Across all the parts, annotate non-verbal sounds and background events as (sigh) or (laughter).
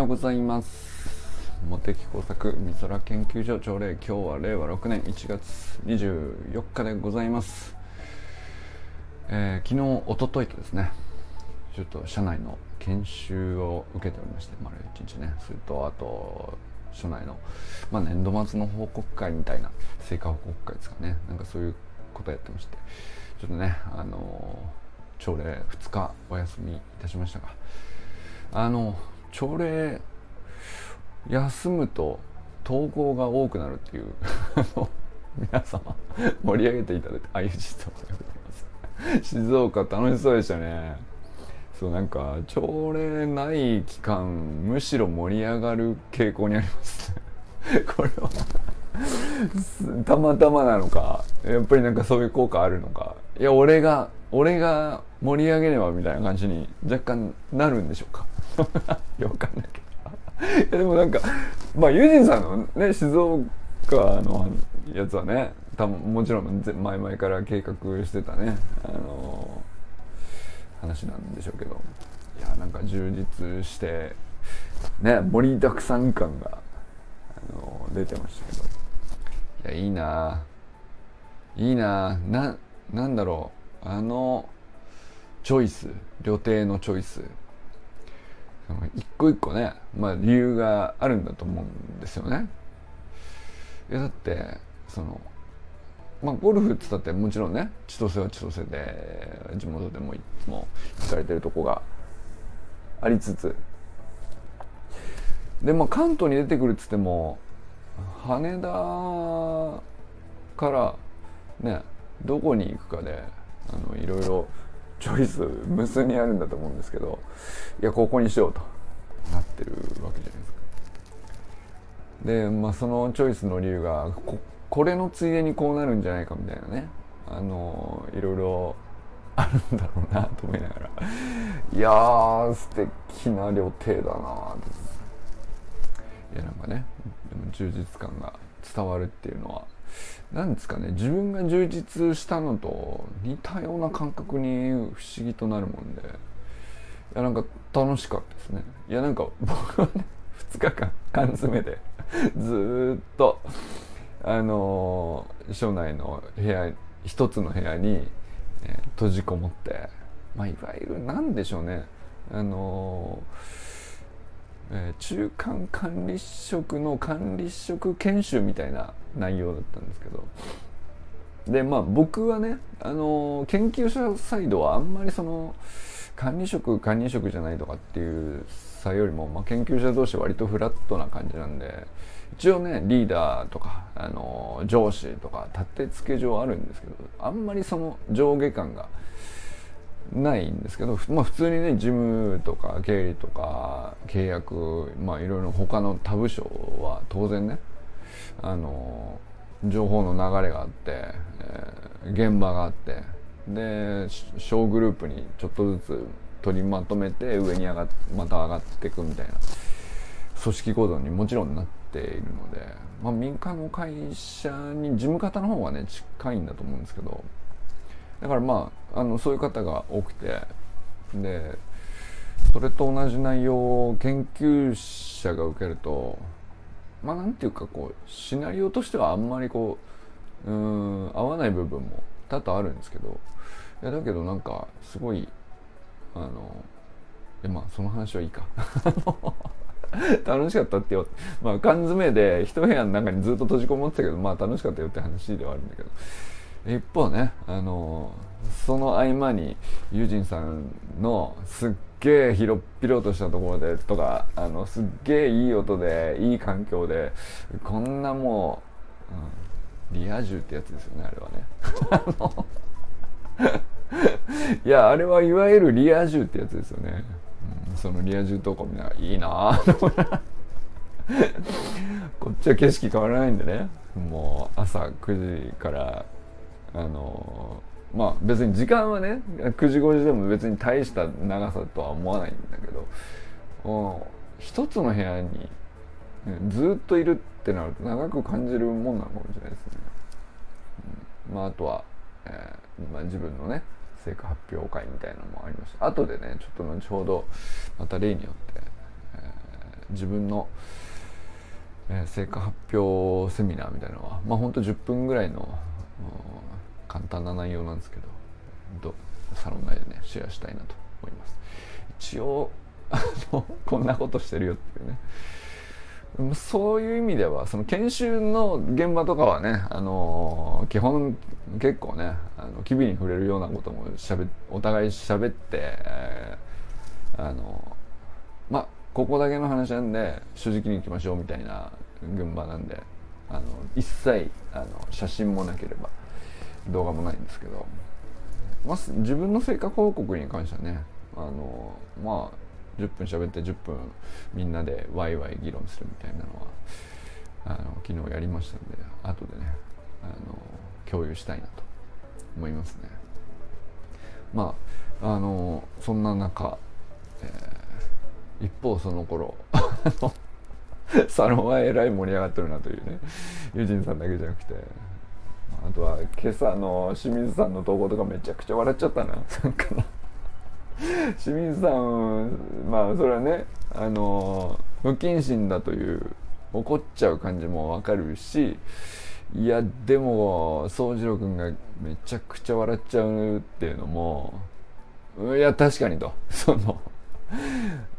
ようございます。茂木工作美空研究所朝礼今日は令和6年1月24日でございます、えー昨日一昨日とですねちょっと社内の研修を受けておりまして丸一日ねそれとあと社内の、まあ、年度末の報告会みたいな成果報告会ですかね。なんかそういうことやってましてちょっとねあの朝礼2日お休みいたしましたがあの朝礼休むと投稿が多くなるっていう皆様盛り上げていただいてあゆじと言われてます静岡楽しそうでしたねそうなんか朝礼ない期間むしろ盛り上がる傾向にありますねこれはたまたまなのかやっぱりなんかそういう効果あるのかいや俺が俺が盛り上げればみたいな感じに若干なるんでしょうか (laughs) いやわかんないけど。(laughs) でもなんかまあユージンさんのね静岡のやつはね多分もちろん前々から計画してたね。あの話なんでしょうけど。いやなんか充実してね盛りだくさん感があの出てましたけど。いやいいな。いいな。ななんだろう。あのチョイス。旅程のチョイス。一個一個ねまあ理由があるんだと思うんですよね。いやだってそのまあゴルフって言ったってもちろんね千歳は千歳で地元でもいつも行かれてるとこがありつつ。でまあ関東に出てくるっつっても羽田からねどこに行くかであのいろいろチョイス無数にあるんだと思うんですけどいやここにしようと。なってるわけじゃないですか。でまあそのチョイスの理由がここれのついでにこうなるんじゃないかみたいなね。あのいろいろあるんだろうなと思いながら。(laughs) いやー素敵な旅程だなといやなんかねでも充実感が伝わるっていうのはなんですかね自分が充実したのと似たような感覚に不思議となるもんで。いやなんか楽しかったですね。いやなんか (laughs) 僕はね2日間缶詰で (laughs) ずっとあのー署内の部屋一つの部屋に、えー閉じこもってまあいわゆるなんでしょうねあのーえー中間管理職の管理職研修みたいな内容だったんですけど。でまあ僕はね、あのー研究者サイドはあんまりその管理職管理職じゃないとかっていう差よりも、まあ、研究者同士割とフラットな感じなんで一応ねリーダーとか、あのー上司とか立て付け上あるんですけどあんまりその上下感がないんですけど、まあ、普通にね事務とか経理とか契約まあいろいろ他の他部署は当然ねあの情報の流れがあって、えー現場があってで小グループにちょっとずつ取りまとめて上に上がっまた上がっていくみたいな組織構造にもちろんなっているので、まあ、民間の会社に事務方の方がね近いんだと思うんですけどだからまああのそういう方が多くて。でそれと同じ内容を研究者が受けるとまあなんていうかこうシナリオとしてはあんまりこううん合わない部分も多々あるんですけど。いやだけどなんかすごいあのいまあその話はいいか。(laughs) 楽しかったってよ。まあ缶詰で一部屋の中にずっと閉じこもってたけどまあ楽しかったよって話ではあるんだけど。一方ねあのその合間にユージンさんのすっげえ広っ広としたところでとかあのすっげえいい音でいい環境でこんなもう、うんリア充ってやつですよねあれはね。(laughs) いやあれはいわゆるリア充ってやつですよね、うん、そのリア充投稿みんないいなぁ。と思いながらこっちは景色変わらないんでね。もう朝9時からあのまあ別に時間はね9時5時でも別に大した長さとは思わないんだけど一つの部屋にうんずっといるってなると長く感じるもんなのかもしれないですね。うんまああとは、えーまあ、自分のね成果発表会みたいなのもありました後でねちょっと後ほどまた例によって、えー自分の、えー、成果発表セミナーみたいなのはまあほんと10分ぐらいの簡単な内容なんですけどサロン内でねシェアしたいなと思います。一応 (laughs) あのこんなことしてるよっていうね。そういう意味ではその研修の現場とかはね、あの基本結構ねあの機微に触れるようなこともしゃべお互い喋って、あのまあここだけの話なんで正直に行きましょうみたいな現場なんであの一切あの写真もなければ動画もないんですけど、まあ、自分の成果報告に関してはねあのまあ10分喋って10分みんなでワイワイ議論するみたいなのはあの昨日やりましたんで後でねあの共有したいなと思いますね。まああのそんな中、えー、一方その頃サロンはえらい盛り上がってるなというね友人さんだけじゃなくてあとは今朝の清水さんの投稿とかめちゃくちゃ笑っちゃったな清水さんまあそれはねあの不謹慎だという怒っちゃう感じもわかるしいやでも宗次郎君がめちゃくちゃ笑っちゃうっていうのもいや確かにとその、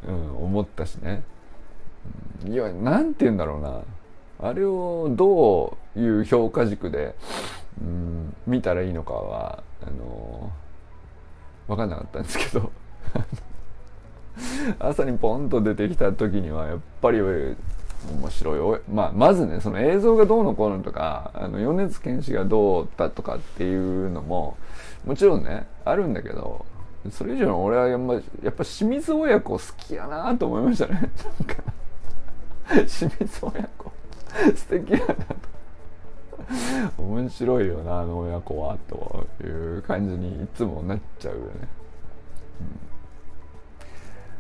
うん、思ったしね。いや何て言うんだろうな。あれをどういう評価軸で、うん、見たらいいのかはあの分かんなかったんですけど。(laughs) 朝にポンと出てきた時にはやっぱり面白い。まあ、まずねその映像がどうのこうのとかあの米津玄師がどうだとかっていうのももちろんねあるんだけどそれ以上に俺はやっぱやっぱ清水親子好きやなと思いましたね。なんか (laughs) 清水親子。素敵やなと。(laughs) 面白いよなあの親子はという感じにいつもなっちゃうよね、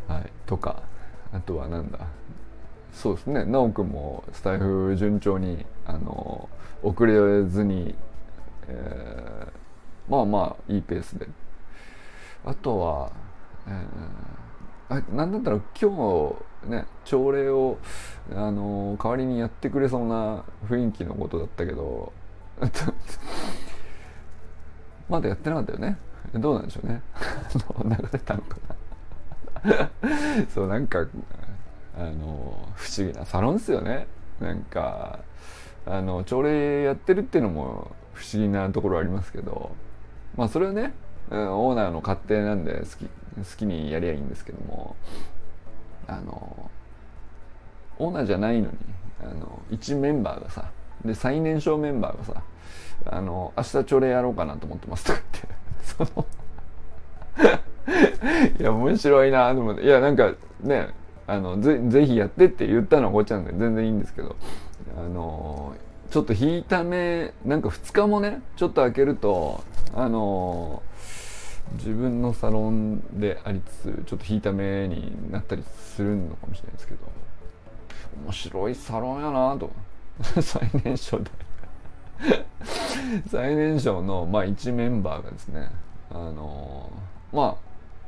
うん、はい。とかあとはなんだ。そうですね。奈くんもスタイフ順調にあの遅れずに、えー、まあまあいいペースで。あとは、えー、あなんだったら今日ね朝礼をあの代わりにやってくれそうな雰囲気のことだったけど (laughs) まだやってなかったよね。どうなんでしょうね。流れたのかな。そうなんかあの不思議なサロンですよね。なんかあの朝礼やってるっていうのも不思議なところありますけど。まあそれはねオーナーの勝手なんで好き好きにやりゃいいんですけども。あのオーナーじゃないのにあの1メンバーがさで最年少メンバーがさあの明日朝礼やろうかなと思ってますとか言って。(laughs) そのいや面白いなと思っていやなんかねあのぜぜひやってって言ったのはこっちなんで全然いいんですけどあのちょっと引いた目なんか2日もねちょっと開けるとあの自分のサロンでありつつちょっと引いた目になったりするのかもしれないですけど。面白いサロンやなと。(laughs) 最年少で。最年少の、まあ、1メンバーがですねあのま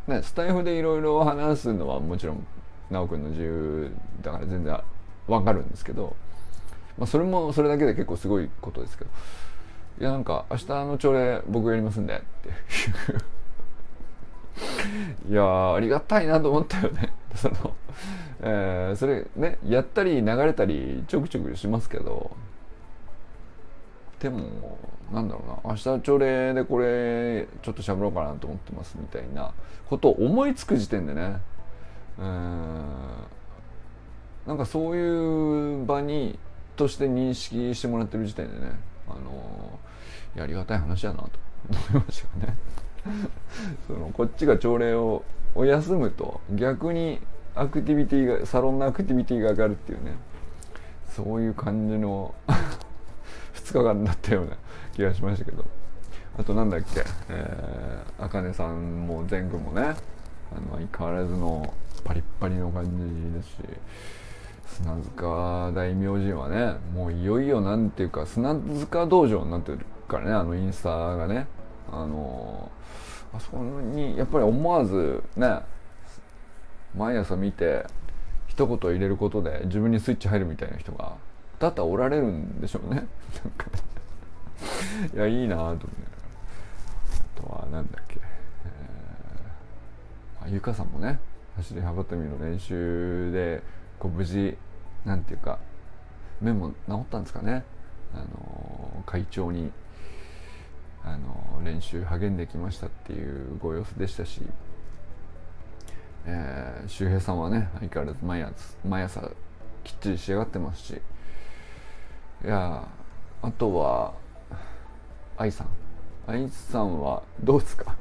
あねスタイフでいろいろ話すのはもちろん修くんの自由だから全然わかるんですけど、まあ、それもそれだけで結構すごいことですけどいやなんか明日の朝礼僕やりますんでっていう。(laughs) いやありがたいなと思ったよね (laughs) その、えー、それねやったり流れたりちょくちょくしますけどでもなんだろうな明日朝礼でこれちょっと喋ろうかなと思ってますみたいなことを思いつく時点でねうんなんかそういう場にとして認識してもらってる時点でねあのやりがたい話やなと思いましたよね。(laughs) そのこっちが朝礼をを休むと逆にアクティビティがサロンのアクティビティが上がるっていうね。そういう感じの (laughs) 2日間だったような気がしましたけど。あとなんだっけ？あかねさんも全部もねあの相変わらずのパリッパリの感じですし砂塚大明神はねもういよいよなんていうか砂塚道場になってるからねあのインスタがね。あのあそこにやっぱり思わずね毎朝見て一言入れることで自分にスイッチ入るみたいな人が多々おられるんでしょうね。(laughs) いやいいなと思ってあとは何だっけ、えー、ゆかさんもね走り幅跳びの練習でこう無事なんていうか目も治ったんですかね。あの会長にあの練習励んできましたっていうご様子でしたし、えー、周平さんはね相変わらず毎朝毎朝きっちり仕上がってますしいやあとは愛さん。愛さんはどうですか？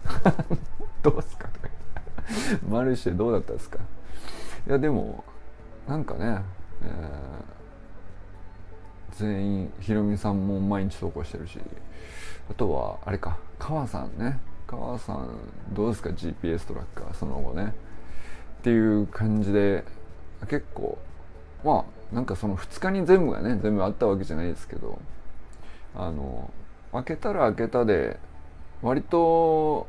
(laughs) どうですか？とかマルシェどうだったですか？いやでもなんかね、えー、全員ひろみさんも毎日投稿してるしあとはあれか。川さんね。川さんどうですか？GPS トラッカーその後ね。っていう感じで結構まあなんかその2日に全部がね全部あったわけじゃないですけどあの開けたら開けたで割と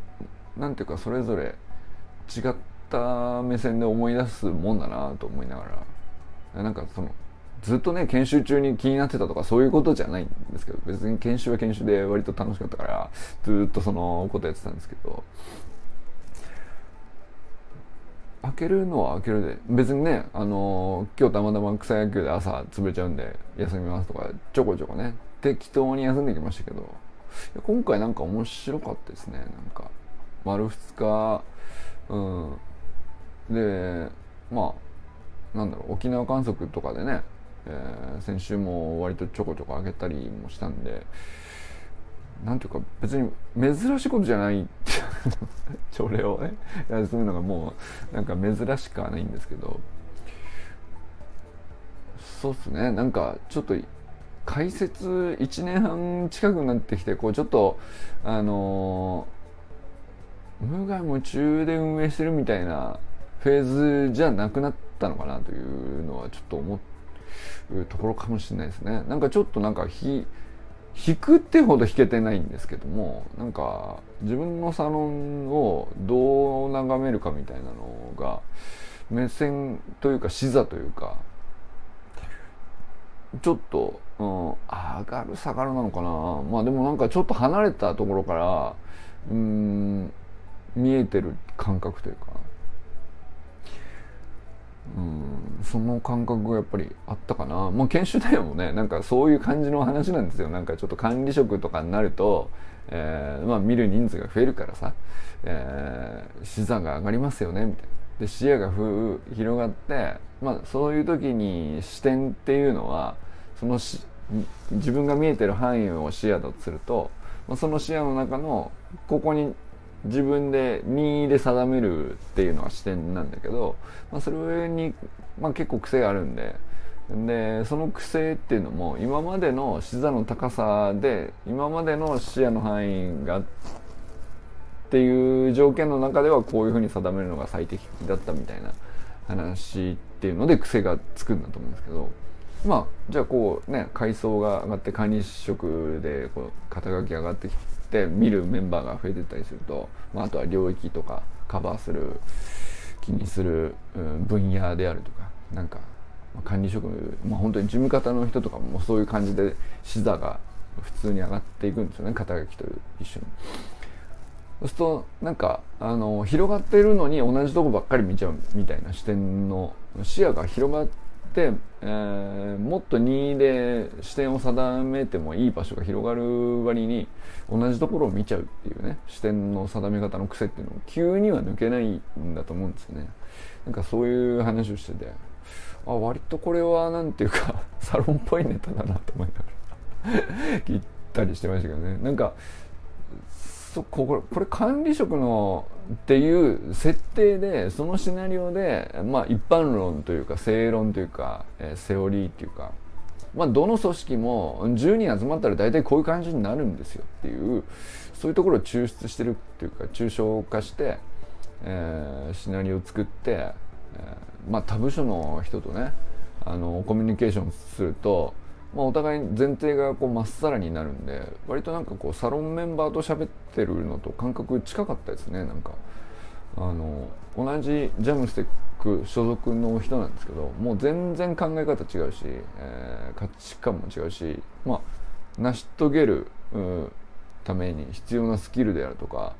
なんていうかそれぞれ違った目線で思い出すもんだなと思いながら。なんかそのずっとね研修中に気になってたとかそういうことじゃないんですけど別に研修は研修で割と楽しかったからずっとそのことやってたんですけど。開けるのは開けるで別にねあの今日たまたま草野球で朝潰れちゃうんで休みますとかちょこちょこね適当に休んできましたけど。今回なんか面白かったですねなんか。丸2日うん。でまあなんだろう沖縄観測とかでねえー、先週も割とちょこちょこ上げたりもしたんでなんていうか別に珍しいことじゃない朝礼 (laughs) をね休むのがもうなんか珍しくはないんですけどそうっすね。なんかちょっと解説1年半近くなってきてこうちょっとあのー、無我夢中で運営してるみたいなフェーズじゃなくなったのかなというのはちょっと思ってうところかもしれないですね。なんかちょっとなんか弾くってほど弾けてないんですけどもなんか自分のサロンをどう眺めるかみたいなのが目線というか視座というかちょっと、うん、上がる下がるなのかな。まあでもなんかちょっと離れたところからうん見えてる感覚というか。うん。その感覚がやっぱりあったかな。まあ研修内容もねなんかそういう感じの話なんですよ。なんかちょっと管理職とかになると、えー、まあ見る人数が増えるからさ、えー、資産が上がりますよねみたいな。で視野がふ広がってまあそういう時に視点っていうのはそのし自分が見えてる範囲を視野だとすると、まあ、その視野の中のここに自分で任意で定めるっていうのは視点なんだけど、まあ、それに、まあ、結構癖があるんで。でその癖っていうのも今までの視座の高さで今までの視野の範囲がっていう条件の中ではこういうふうに定めるのが最適だったみたいな話っていうので癖がつくんだと思うんですけど。まあじゃあこうね階層が上がって管理職でこう肩書き上がってきてって見るメンバーが増えてたりすると、まあ、あとは領域とかカバーする気にする、分野であるとかなんか、管理職、まあ、本当に事務方の人とかもそういう感じで視座が普通に上がっていくんですよね肩書きと一緒に。そうするとなんかあの広がってるのに同じとこばっかり見ちゃうみたいな視点の視野が広がって、えー、もっと2で視点を定めてもいい場所が広がる割に同じところを見ちゃうっていうね視点の定め方の癖っていうのを急には抜けないんだと思うんですよね。なんかそういう話をしててあ割とこれは何ていうか (laughs) サロンっぽいネタだなと思いながら (laughs) 聞いたりしてましたけどね。なんかそこれこれ管理職のっていう設定でそのシナリオでまあ一般論というか正論というか、えー、セオリーっていうかまあ、どの組織も10人集まったら大体こういう感じになるんですよっていうそういうところを抽出してるっていうか抽象化して、えー、シナリオを作って、えー、まあ他部署の人とねあのコミュニケーションすると、まあ、お互い前提がこうまっさらになるんで割となんかこうサロンメンバーと喋ってるのと感覚近かったですねなんか。あの同じジャムステック所属の人なんですけどもう全然考え方違うし、えー、価値観も違うしまあ成し遂げるために必要なスキルであるとか、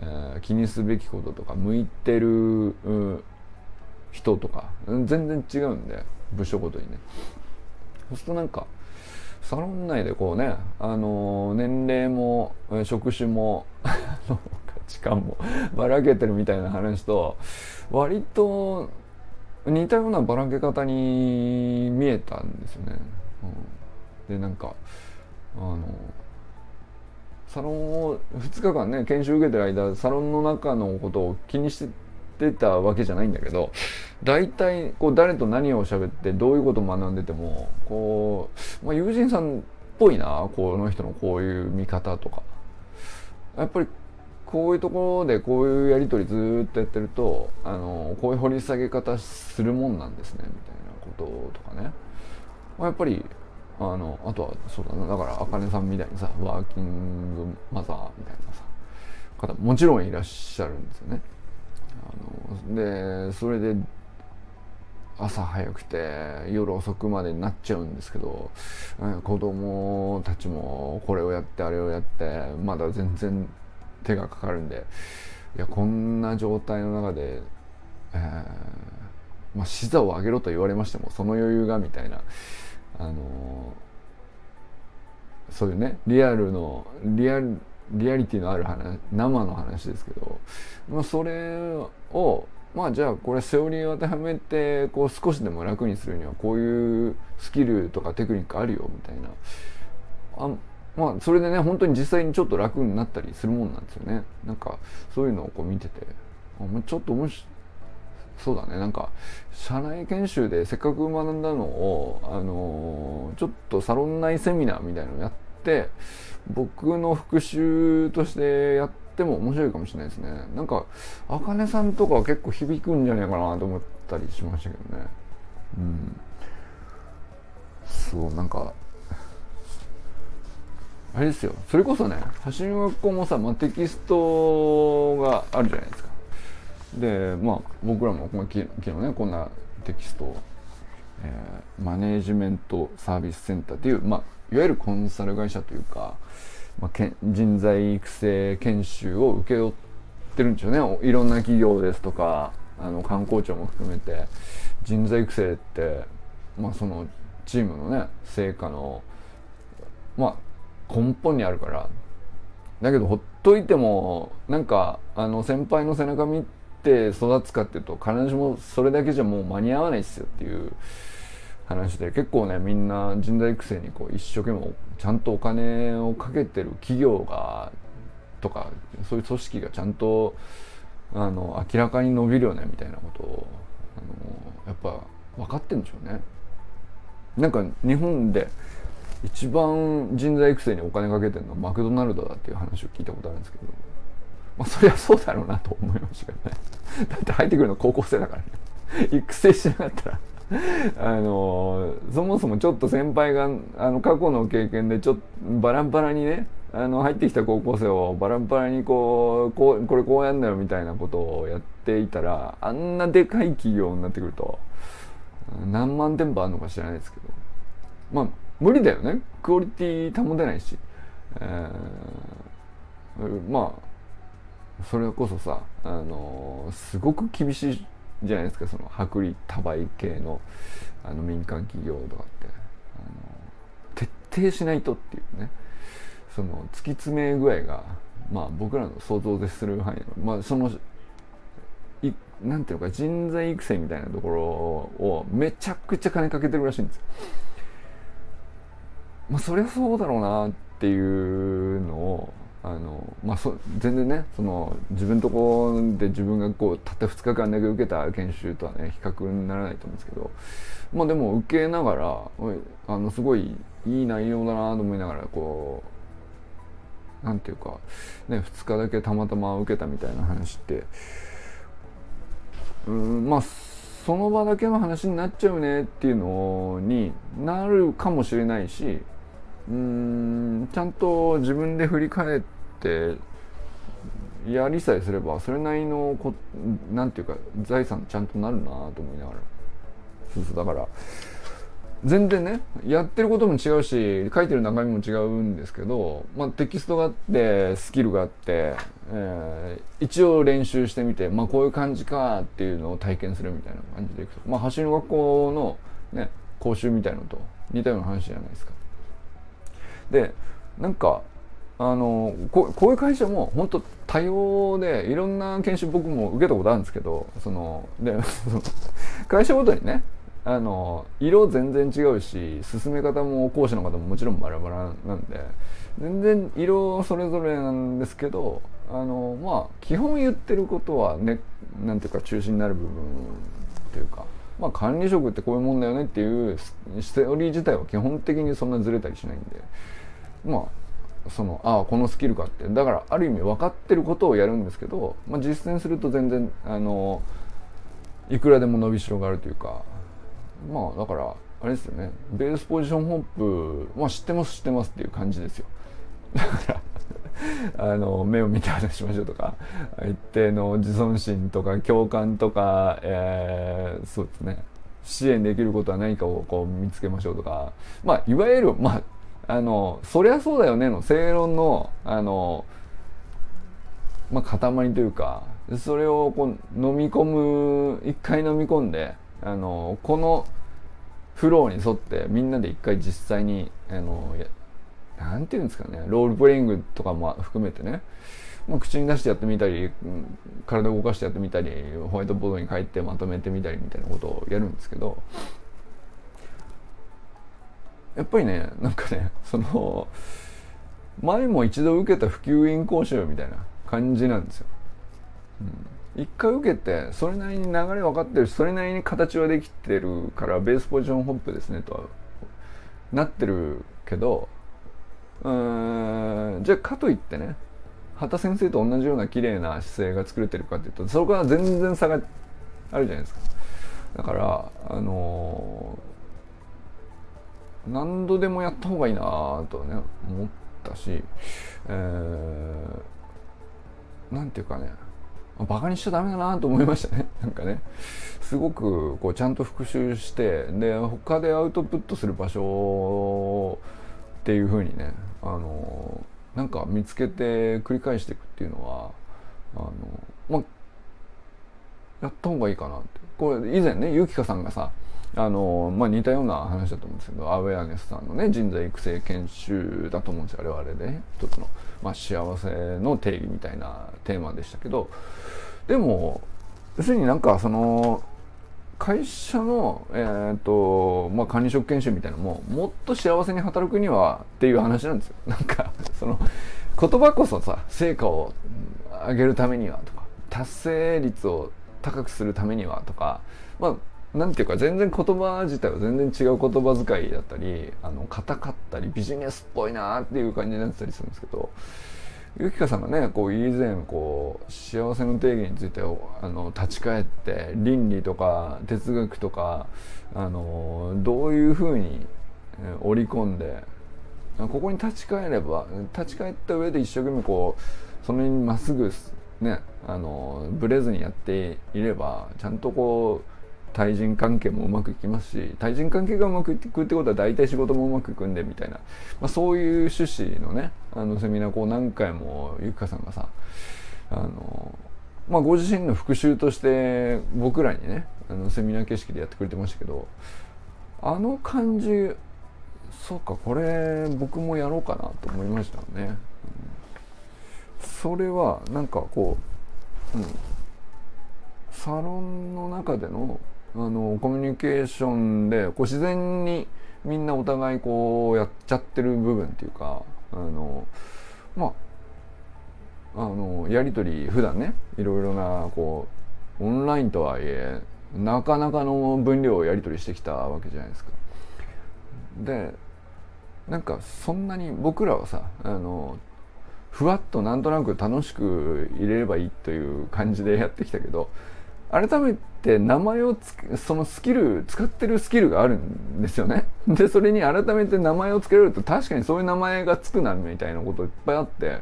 えー、気にすべきこととか向いてる人とか全然違うんで部署ごとにねそうするとなんかサロン内でこうね、あの、年齢も職種も (laughs) 価値観も (laughs) ばらけてるみたいな話と割と似たようなばらけ方に見えたんですよね。うん、でなんかあのサロンを2日間ね研修受けてる間サロンの中のことを気にしてたわけじゃないんだけど大体こう誰と何を喋ってどういうことを学んでてもこう、まあ、友人さんっぽいなこの人のこういう見方とかやっぱりこういうところでこういうやり取りずっとやってるとあのこういう掘り下げ方するもんなんですねみたいなこととかね、まあ、やっぱりあのあとはそうだなだからあかねさんみたいにさワーキングマザーみたいなさ方もちろんいらっしゃるんですよね。あのでそれで朝早くて夜遅くまでになっちゃうんですけど、子供たちもこれをやってあれをやってまだ全然手がかかるんでいやこんな状態の中で、えー、まあ、視座を上げろと言われましてもその余裕がみたいな、あのー、そういうねリアルのリアルリアリティのある話生の話ですけど、まあ、それをまあじゃあこれセオリーを当てはめてこう少しでも楽にするにはこういうスキルとかテクニックあるよみたいな。あまあそれでね本当に実際にちょっと楽になったりするもんなんですよね。なんかそういうのをこう見てて。あちょっと面白そうだね。なんか社内研修でせっかく学んだのをあのー、ちょっとサロン内セミナーみたいなのをやって僕の復習としてやっても面白いかもしれないですね。なんかあかねさんとかは結構響くんじゃないかなと思ったりしましたけどね。うん。そうなんかあれですよ。それこそね橋の学校もさ、まあ、テキストがあるじゃないですか。でまあ僕らも昨日ねこんなテキストをえー、マネージメントサービスセンターっていう、まあ、いわゆるコンサル会社というか、まあ、け人材育成研修を請け負ってるんですよね。いろんな企業ですとかあの観光庁も含めて人材育成って、まあ、そのチームのね成果のまあ根本にあるから。だけどほっといてもなんかあの先輩の背中見て育つかっていうと必ずしもそれだけじゃもう間に合わないっすよっていう話で結構ねみんな人材育成にこう一生懸命ちゃんとお金をかけてる企業がとかそういう組織がちゃんとあの明らかに伸びるよねみたいなことをあのやっぱ分かってんでしょうね。なんか日本で一番人材育成にお金かけてるのはマクドナルドだっていう話を聞いたことあるんですけど、まあ、そりゃそうだろうなと思いましたけどね。(laughs) だって入ってくるの高校生だからね。(laughs) 育成しなかったら。(laughs) あのそもそもちょっと先輩があの過去の経験でちょっとバランバラにねあの入ってきた高校生をバランバラにこうこうこれこうやんだよみたいなことをやっていたらあんなでかい企業になってくると何万店舗あるのか知らないですけど。まあ無理だよね。クオリティ保てないし、えー、まあそれこそさあのすごく厳しいじゃないですかその薄利多売系のあの民間企業とかってあの徹底しないとっていうねその突き詰め具合がまあ僕らの想像でする範囲のまあそのいなんていうか人材育成みたいなところをめちゃくちゃ金かけてるらしいんですよ。まあそりゃそうだろうなっていうのをあのまあそ全然ねその自分とこで自分がこうたった2日間だけ受けた研修とはね比較にならないと思うんですけどまあでも受けながらあのすごいいい内容だなと思いながらこうなんていうかね2日だけたまたま受けたみたいな話ってうんまあその場だけの話になっちゃうねっていうのになるかもしれないしうんちゃんと自分で振り返ってやりさえすればそれなりのこなんていうか財産ちゃんとなるなと思いながらそうそうだから全然ねやってることも違うし書いてる中身も違うんですけど、まあ、テキストがあってスキルがあって、えー、一応練習してみて、まあ、こういう感じかっていうのを体験するみたいな感じでいくと、まあ、走りの学校の、ね、講習みたいのと似たような話じゃないですか。でなんかあのここういう会社も本当多様でいろんな研修僕も受けたことあるんですけどそので (laughs) 会社ごとにねあの色全然違うし進め方も講師の方ももちろんバラバラなんで全然色それぞれなんですけどあのまあ基本言ってることはねなんていうか中心になる部分というかまあ管理職ってこういうもんだよねっていうストーリー自体は基本的にそんなずれたりしないんでまあそのああこのスキルかって。だからある意味分かってることをやるんですけど、まあ、実践すると全然あのいくらでも伸びしろがあるというかまあだからあれですよね。ベースポジションホップまあ知ってます知ってますっていう感じですよ。だからあの目を見て話しましょうとか一定の自尊心とか共感とか、えー、そうですね。支援できることは何かをこう見つけましょうとかまあいわゆるまああのそりゃそうだよねの正論のあのまあ塊というかそれをこう飲み込む一回飲み込んであのこのフローに沿ってみんなで一回実際にあのなんていうんですかねロールプレイングとかも含めてね、まあ、口に出してやってみたり、体を動かしてやってみたりホワイトボードに書いてまとめてみたりみたいなことをやるんですけどやっぱりねなんかねその前も一度受けた普及員講習みたいな感じなんですよ。うん一回受けてそれなりに流れ分かってるしそれなりに形はできてるからベースポジションホップですねとはなってるけどうんじゃあかといってね畑先生と同じような綺麗な姿勢が作れてるかっていうとそこは全然差があるじゃないですかだからあの、何度でもやった方がいいなとね思ったし、えー、なんていうかねバカにしちゃダメだなと思いましたね。(laughs) なんかねすごくこうちゃんと復習してで他でアウトプットする場所っていうふうにねあのなんか見つけて繰り返していくっていうのはあのまやった方がいいかなって。これ以前ねゆきかさんがさあのまあ、似たような話だと思うんですけどアウェアネスさんのね人材育成研修だと思うんですよあれはあれで。ね一つの、まあ、幸せの定義みたいなテーマでしたけど。でも要するになんかその会社の、えーとまあ、管理職研修みたいなのももっと幸せに働くにはっていう話なんですよ。(laughs) なんかその言葉こそさ成果を上げるためにはとか達成率を高くするためにはとかまあなんていうか全然言葉自体は全然違う言葉遣いだったりあの硬かったりビジネスっぽいなっていう感じになってたりするんですけどゆきかさんがねこう以前こう幸せの定義についてあの立ち返って倫理とか哲学とかあのどういうふうに織り込んでここに立ち返れば立ち返った上で一生懸命こうその辺にまっすぐねあのブレずにやっていればちゃんとこう対人関係もうまくいきますし対人関係がうまくいくってことは大体仕事もうまくいくんでみたいな、まあ、そういう趣旨のねあのセミナーこう何回もゆきかさんがさあの、まあ、ご自身の復習として僕らにねあのセミナー形式でやってくれてましたけどあの感じそうかこれ僕もやろうかなと思いましたね。それはなんかこう、うん、サロンの中でのあのコミュニケーションでこう自然にみんなお互いこうやっちゃってる部分っていうかあのまああのやり取り普段ねいろいろなこうオンラインとはいえなかなかの分量をやり取りしてきたわけじゃないですか。でなんかそんなに僕らはさあのふわっとなんとなく楽しく入れればいいという感じでやってきたけど改めて名前をつけそのスキル使ってるスキルがあるんですよね。(laughs) でそれに改めて名前を付けられると確かにそういう名前がつくなみたいなこといっぱいあって。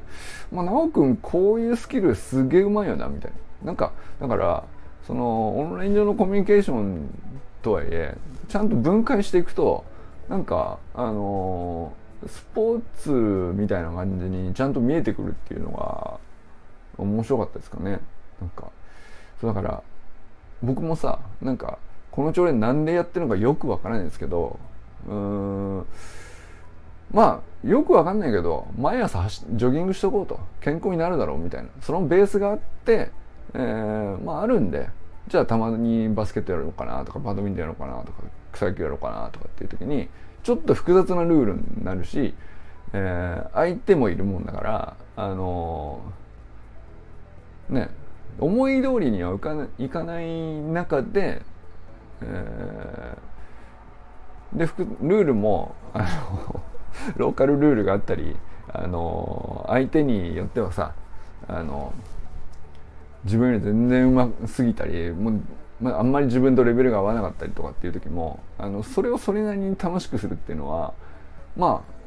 まあ奈くんこういうスキルすげえうまいよなみたいな。なんかだからそのオンライン上のコミュニケーションとはいえちゃんと分解していくとなんかあのスポーツみたいな感じにちゃんと見えてくるっていうのが面白かったですかね。なんかそうだから僕もさなんかこの朝礼なんでやってるのかよくわからないんですけどうーんまあよくわかんないけど毎朝ジョギングしとこうと。健康になるだろうみたいな。そのベースがあって、えー、まああるんでじゃあたまにバスケットやろうかなとかバドミントンやろうかなとか草野球やろうかなとかっていう時にちょっと複雑なルールになるし、えー、相手もいるもんだからあのー、ね思い通りにはいかないかない中で、えー、でルールもあの (laughs) ローカルルールがあったりあの相手によってはさあの自分より全然うますぎたりもう、まあ、あんまり自分とレベルが合わなかったりとかっていう時もあのそれをそれなりに楽しくするっていうのはまあ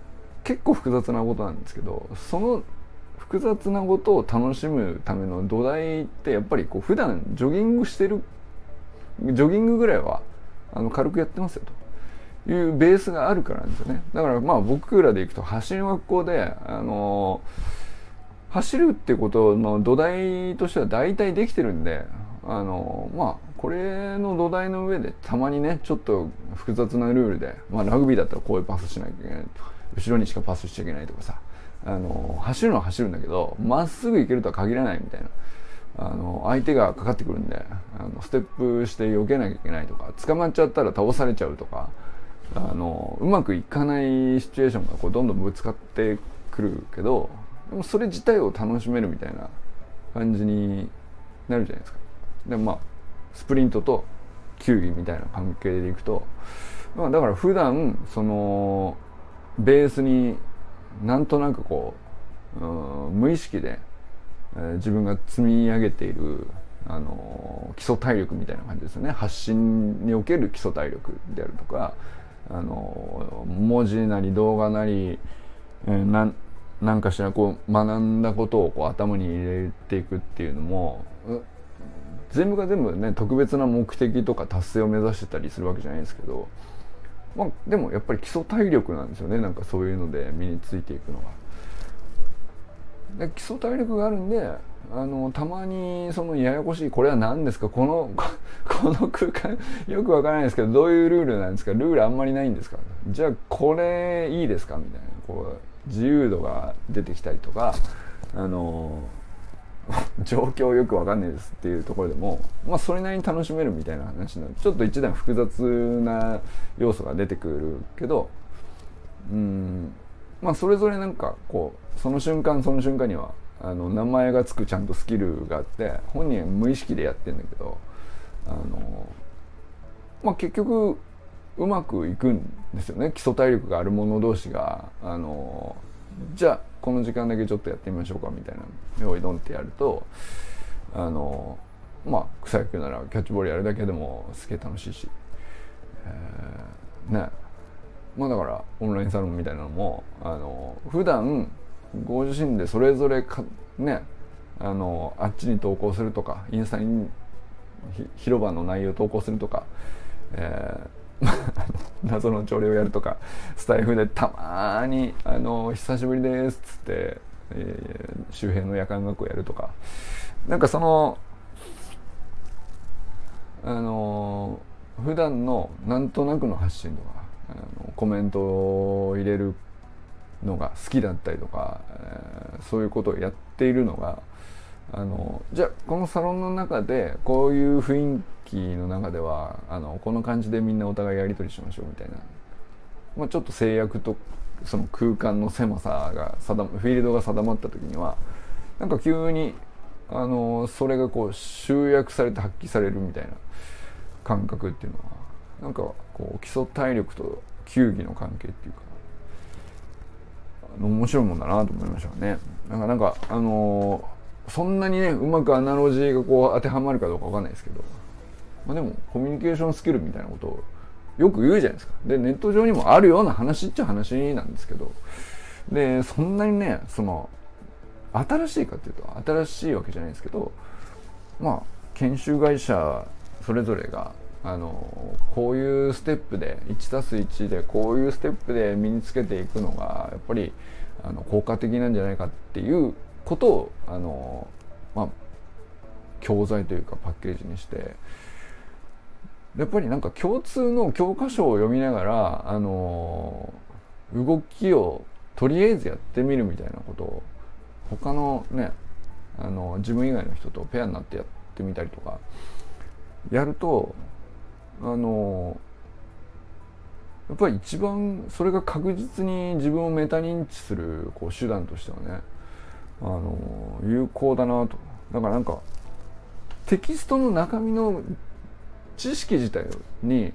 結構複雑なことなんですけどその複雑なことを楽しむための土台ってやっぱりこう普段ジョギングしてるジョギングぐらいはあの軽くやってますよというベースがあるからなんですよね。だからまあ僕らでいくと走りの学校であの走るってことの土台としては大体できてるんであのまあこれの土台の上でたまにねちょっと複雑なルールで、まあ、ラグビーだったらこういうパスしなきゃいけないと後ろにしかパスしちゃいけないとかさあの走るのは走るんだけどまっすぐ行けるとは限らないみたいなあの相手がかかってくるんであのステップして避けなきゃいけないとか捕まっちゃったら倒されちゃうとかあのうまくいかないシチュエーションがこうどんどんぶつかってくるけどでもそれ自体を楽しめるみたいな感じになるじゃないですか。でまあスプリントと球技みたいな関係でいくと、まあ、だから普段そのベースになんとなくこう、うん無意識で、えー、自分が積み上げている、あの基礎体力みたいな感じですよね。発信における基礎体力であるとか、あの文字なり動画なり、えー、なん何かしらこう学んだことをこう頭に入れていくっていうのも全部が全部ね特別な目的とか達成を目指してたりするわけじゃないですけどまあ、でもやっぱり基礎体力なんですよね。なんかそういうので身についていくのが。で基礎体力があるんであのたまにそのややこしいこれは何ですか？この (laughs) この空間よくわからないですけどどういうルールなんですか？ルールあんまりないんですか？じゃあこれいいですか？みたいな。こう自由度が出てきたりとかあの (laughs) 状況よくわかんないですっていうところでも、まあ、それなりに楽しめるみたいな話なのちょっと一段複雑な要素が出てくるけどうんまあそれぞれなんかこうその瞬間その瞬間にはあの名前が付くちゃんとスキルがあって本人は無意識でやってんだけどあの、まあ、結局うまくいくんですよね。基礎体力がある者同士があのじゃあこの時間だけちょっとやってみましょうかみたいな用意ドンってやるとあのまあ草野球ならキャッチボールやるだけでもすげえ楽しいし、えー、ね。まあだからオンラインサロンみたいなのもあの普段ご自身でそれぞれかねあのあっちに投稿するとかインスタに広場の内容投稿するとか、えー (laughs) 謎の朝礼をやるとかスタイフでたまにあの「久しぶりです」っつって、えー、周辺の夜間学校やるとか。なんかそのあの普段のなんとなくの発信とかあのコメントを入れるのが好きだったりとか、えー、そういうことをやっているのがあのじゃあこのサロンの中でこういう雰囲気の中ではあのこの感じでみんなお互いやり取りしましょうみたいな、まあ、ちょっと制約とその空間の狭さが定フィールドが定まった時にはなんか急にあのそれがこう集約されて発揮されるみたいな感覚っていうのはなんかこう基礎体力と球技の関係っていうか面白いもんだなと思いましたね。なんかなんかあのそんなにねうまくアナロジーがこう当てはまるかどうかわかんないですけど、まあ、でもコミュニケーションスキルみたいなことをよく言うじゃないですか。でネット上にもあるような話っちゃ話なんですけど。でそんなにねその新しいかっていうと新しいわけじゃないですけどまあ研修会社それぞれがあのこういうステップで 1+1 でこういうステップで身につけていくのがやっぱりあの効果的なんじゃないかっていうことをあの、まあ、教材というかパッケージにしてやっぱりなんか共通の教科書を読みながらあの動きをとりあえずやってみるみたいなことを他のねあの自分以外の人とペアになってやってみたりとかやるとあのやっぱり一番それが確実に自分をメタ認知するこう手段としてはねあの有効だなと。だからなんかテキストの中身の知識自体に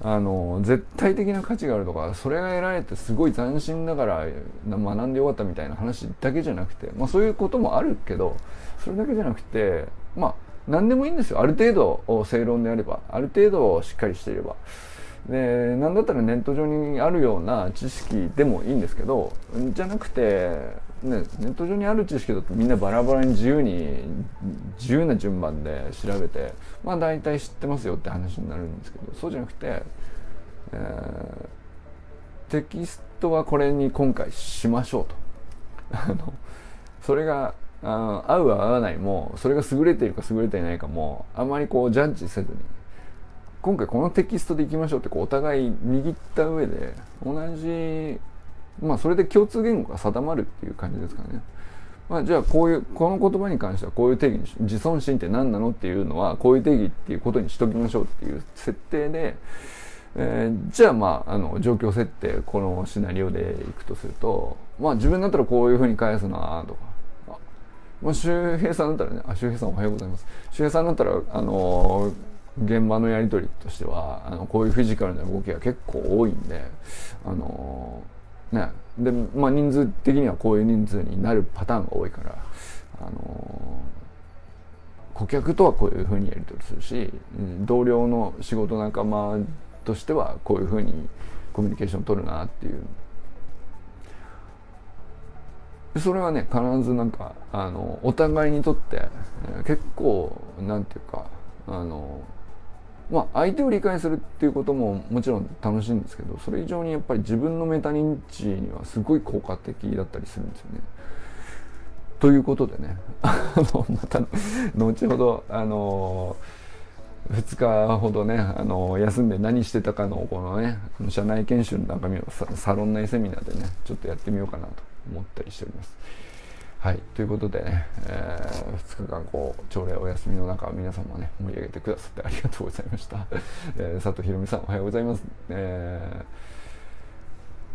あの絶対的な価値があるとかそれが得られてすごい斬新だから学んでよかったみたいな話だけじゃなくて、まあ、そういうこともあるけどそれだけじゃなくてまあ何でもいいんですよ。ある程度正論であればある程度しっかりしていれば。で何だったらネット上にあるような知識でもいいんですけどじゃなくて、ね、ネット上にある知識だとみんなバラバラに自由に自由な順番で調べてまあ大体知ってますよって話になるんですけどそうじゃなくて、えー、テキストはこれに今回しましょうと。(laughs) あのそれがあ合う合わないもそれが優れているか優れていないかもあまりこうジャッジせずに今回このテキストでいきましょうってこうお互い握った上で同じまあそれで共通言語が定まるっていう感じですかね。まあ、じゃあこういうこの言葉に関してはこういう定義に自尊心って何なのっていうのはこういう定義っていうことにしときましょうっていう設定で、えー、じゃあまああの状況設定このシナリオでいくとするとまあ自分だったらこういうふうに返すなとかまあ、周平さんだったらね、あ、周平さんおはようございます。周平さんだったら、あのー、現場のやり取りとしては、あの、こういうフィジカルな動きが結構多いんで、あのー、ね、で、まあ、人数的にはこういう人数になるパターンが多いから、あのー、顧客とはこういうふうにやり取りするし、同僚の仕事仲間としてはこういうふうにコミュニケーションを取るなっていう。それはね必ずなんかあのお互いにとって、結構なんていうかあのまあ相手を理解するっていうことももちろん楽しいんですけどそれ以上にやっぱり自分のメタ認知にはすごい効果的だったりするんですよね。ということでね (laughs) また後ほどあの2日ほどねあの休んで何してたかのこのね社内研修の中身をサロン内セミナーでねちょっとやってみようかなと思ったりしております。はい、ということでね、えー、2日間こう朝礼お休みの中皆さんもね盛り上げてくださってありがとうございました、(laughs) えー、佐藤ひろみさんおはようございます、え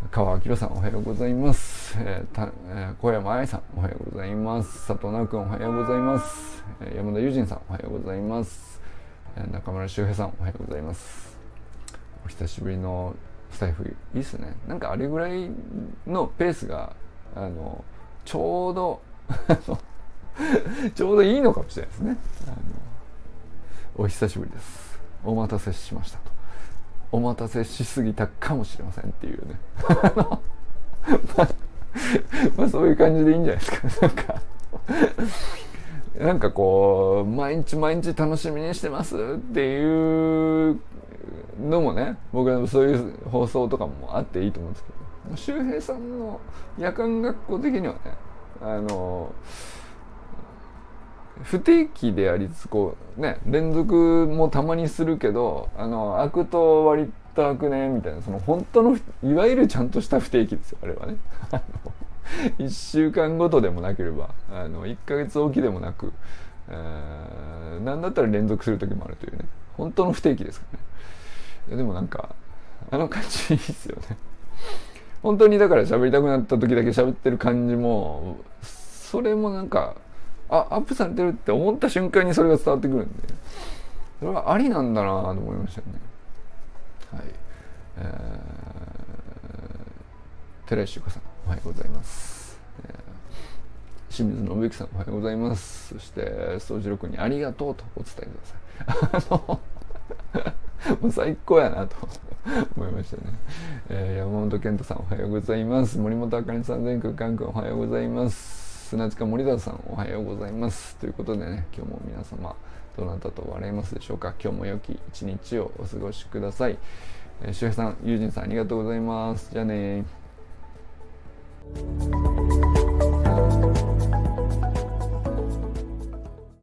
ー、川明さんおはようございます、えーたえー、小山愛さんおはようございます。佐藤直君おはようございます、えー、山田友人さんおはようございます、えー、中村修平さんおはようございます。お久しぶりのスタイフいいっすね。なんかあれぐらいのペースがあのちょうど (laughs) ちょうどいいのかもしれないですね。あのお久しぶりです。お待たせしましたと。お待たせしすぎたかもしれませんっていうね。(laughs) まあ、まあそういう感じでいいんじゃないですか。なんかなんかこう毎日毎日楽しみにしてますっていうのもね僕はそういう放送とかもあっていいと思うんですけど。周平さんの夜間学校的にはねあの不定期でありつつこうね連続もたまにするけどあの開くと割と開くねみたいなその本当のいわゆるちゃんとした不定期ですよあれはね。(laughs) 1週間ごとでもなければあの1ヶ月おきでもなく、えー、何だったら連続する時もあるというね。本当の不定期ですからね。でもなんかあの感じいいですよね。本当にだから喋りたくなった時だけ喋ってる感じもそれもなんかあアップされてるって思った瞬間にそれが伝わってくるんで。それはありなんだなと思いましたね。はい。えー、寺石由香さんおはようございます、え清水信之さんおはようございます。そして宗次郎君にありがとうとお伝えください。あの (laughs) もう最高やなと。(laughs) 思いましたね、えー、山本健太さんおはようございます。森本あかりさん全国韓国おはようございます。砂塚森田さんおはようございます。ということでね今日も皆様どなたと笑いますでしょうか。今日も良き一日をお過ごしください、えー、周平さん、友人さんありがとうございます。じゃあね